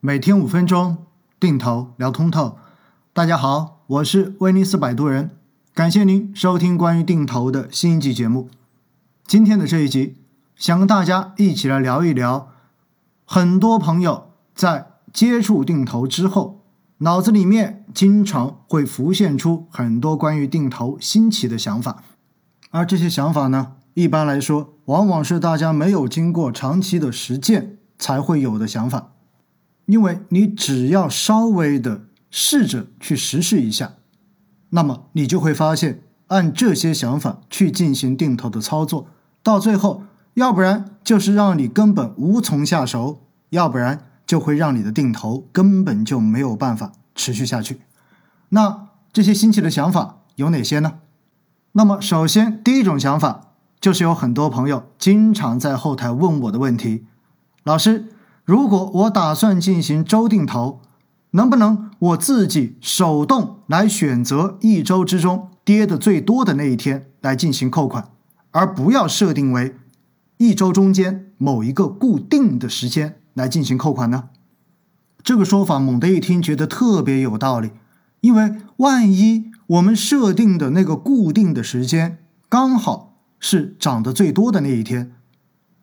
每天五分钟定投聊通透，大家好，我是威尼斯摆渡人，感谢您收听关于定投的新一集节目。今天的这一集，想跟大家一起来聊一聊，很多朋友在接触定投之后，脑子里面经常会浮现出很多关于定投新奇的想法，而这些想法呢，一般来说，往往是大家没有经过长期的实践才会有的想法。因为你只要稍微的试着去实施一下，那么你就会发现，按这些想法去进行定投的操作，到最后，要不然就是让你根本无从下手，要不然就会让你的定投根本就没有办法持续下去。那这些新奇的想法有哪些呢？那么首先第一种想法就是有很多朋友经常在后台问我的问题，老师。如果我打算进行周定投，能不能我自己手动来选择一周之中跌的最多的那一天来进行扣款，而不要设定为一周中间某一个固定的时间来进行扣款呢？这个说法猛地一听觉得特别有道理，因为万一我们设定的那个固定的时间刚好是涨得最多的那一天，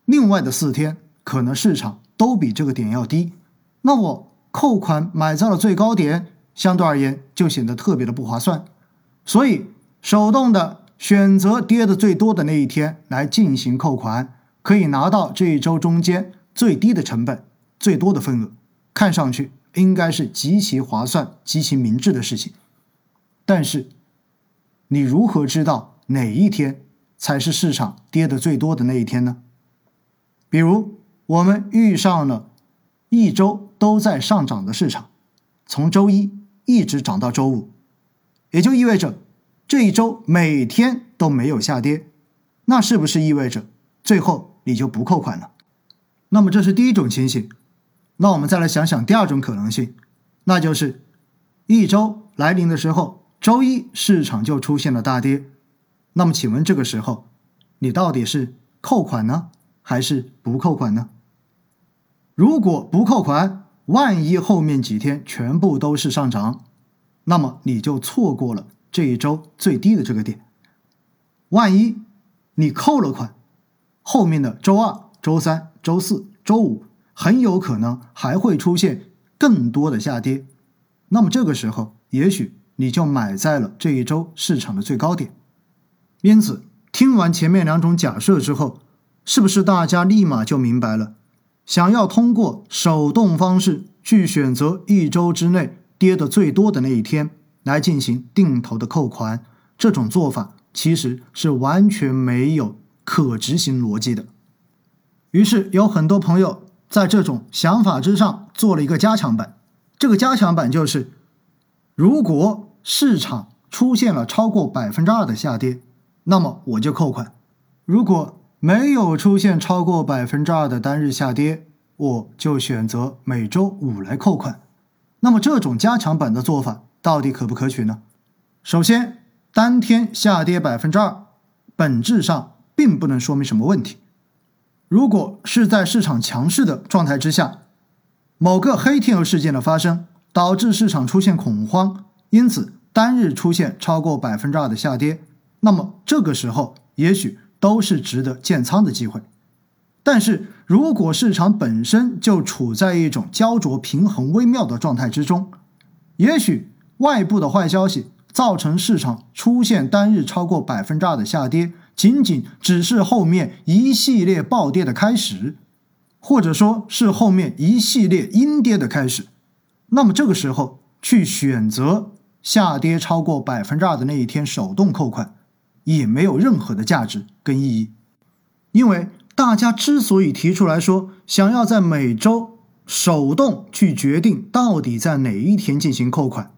另外的四天可能市场。都比这个点要低，那我扣款买在了最高点，相对而言就显得特别的不划算。所以手动的选择跌的最多的那一天来进行扣款，可以拿到这一周中间最低的成本、最多的份额，看上去应该是极其划算、极其明智的事情。但是你如何知道哪一天才是市场跌的最多的那一天呢？比如。我们遇上了一周都在上涨的市场，从周一一直涨到周五，也就意味着这一周每天都没有下跌，那是不是意味着最后你就不扣款了？那么这是第一种情形。那我们再来想想第二种可能性，那就是一周来临的时候，周一市场就出现了大跌，那么请问这个时候你到底是扣款呢，还是不扣款呢？如果不扣款，万一后面几天全部都是上涨，那么你就错过了这一周最低的这个点。万一你扣了款，后面的周二、周三、周四周五很有可能还会出现更多的下跌，那么这个时候也许你就买在了这一周市场的最高点。因此，听完前面两种假设之后，是不是大家立马就明白了？想要通过手动方式去选择一周之内跌的最多的那一天来进行定投的扣款，这种做法其实是完全没有可执行逻辑的。于是有很多朋友在这种想法之上做了一个加强版，这个加强版就是：如果市场出现了超过百分之二的下跌，那么我就扣款；如果没有出现超过百分之二的单日下跌，我就选择每周五来扣款。那么这种加强版的做法到底可不可取呢？首先，当天下跌百分之二，本质上并不能说明什么问题。如果是在市场强势的状态之下，某个黑天鹅事件的发生导致市场出现恐慌，因此单日出现超过百分之二的下跌，那么这个时候也许。都是值得建仓的机会，但是如果市场本身就处在一种焦灼、平衡微妙的状态之中，也许外部的坏消息造成市场出现单日超过百分之二的下跌，仅仅只是后面一系列暴跌的开始，或者说是后面一系列阴跌的开始，那么这个时候去选择下跌超过百分之二的那一天手动扣款。也没有任何的价值跟意义，因为大家之所以提出来说想要在每周手动去决定到底在哪一天进行扣款，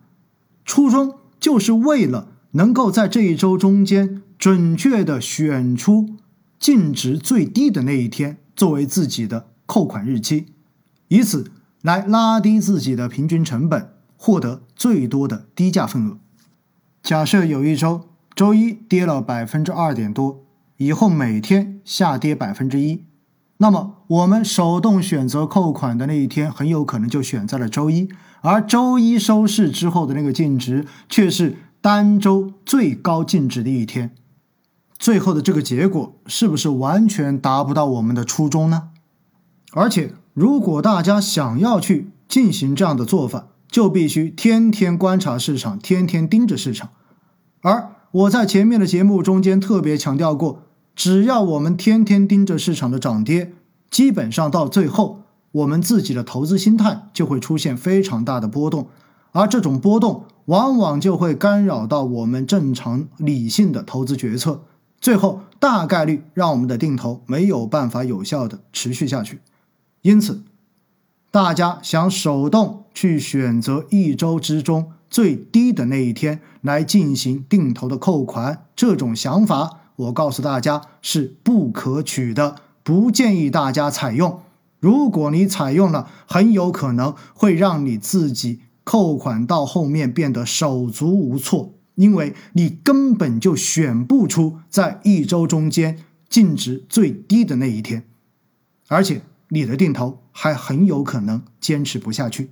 初衷就是为了能够在这一周中间准确的选出净值最低的那一天作为自己的扣款日期，以此来拉低自己的平均成本，获得最多的低价份额。假设有一周。周一跌了百分之二点多，以后每天下跌百分之一，那么我们手动选择扣款的那一天，很有可能就选在了周一，而周一收市之后的那个净值却是单周最高净值的一天。最后的这个结果是不是完全达不到我们的初衷呢？而且，如果大家想要去进行这样的做法，就必须天天观察市场，天天盯着市场。而我在前面的节目中间特别强调过。只要我们天天盯着市场的涨跌，基本上到最后，我们自己的投资心态就会出现非常大的波动，而这种波动往往就会干扰到我们正常理性的投资决策，最后大概率让我们的定投没有办法有效的持续下去。因此，大家想手动去选择一周之中最低的那一天来进行定投的扣款，这种想法。我告诉大家是不可取的，不建议大家采用。如果你采用了，很有可能会让你自己扣款到后面变得手足无措，因为你根本就选不出在一周中间净值最低的那一天，而且你的定投还很有可能坚持不下去。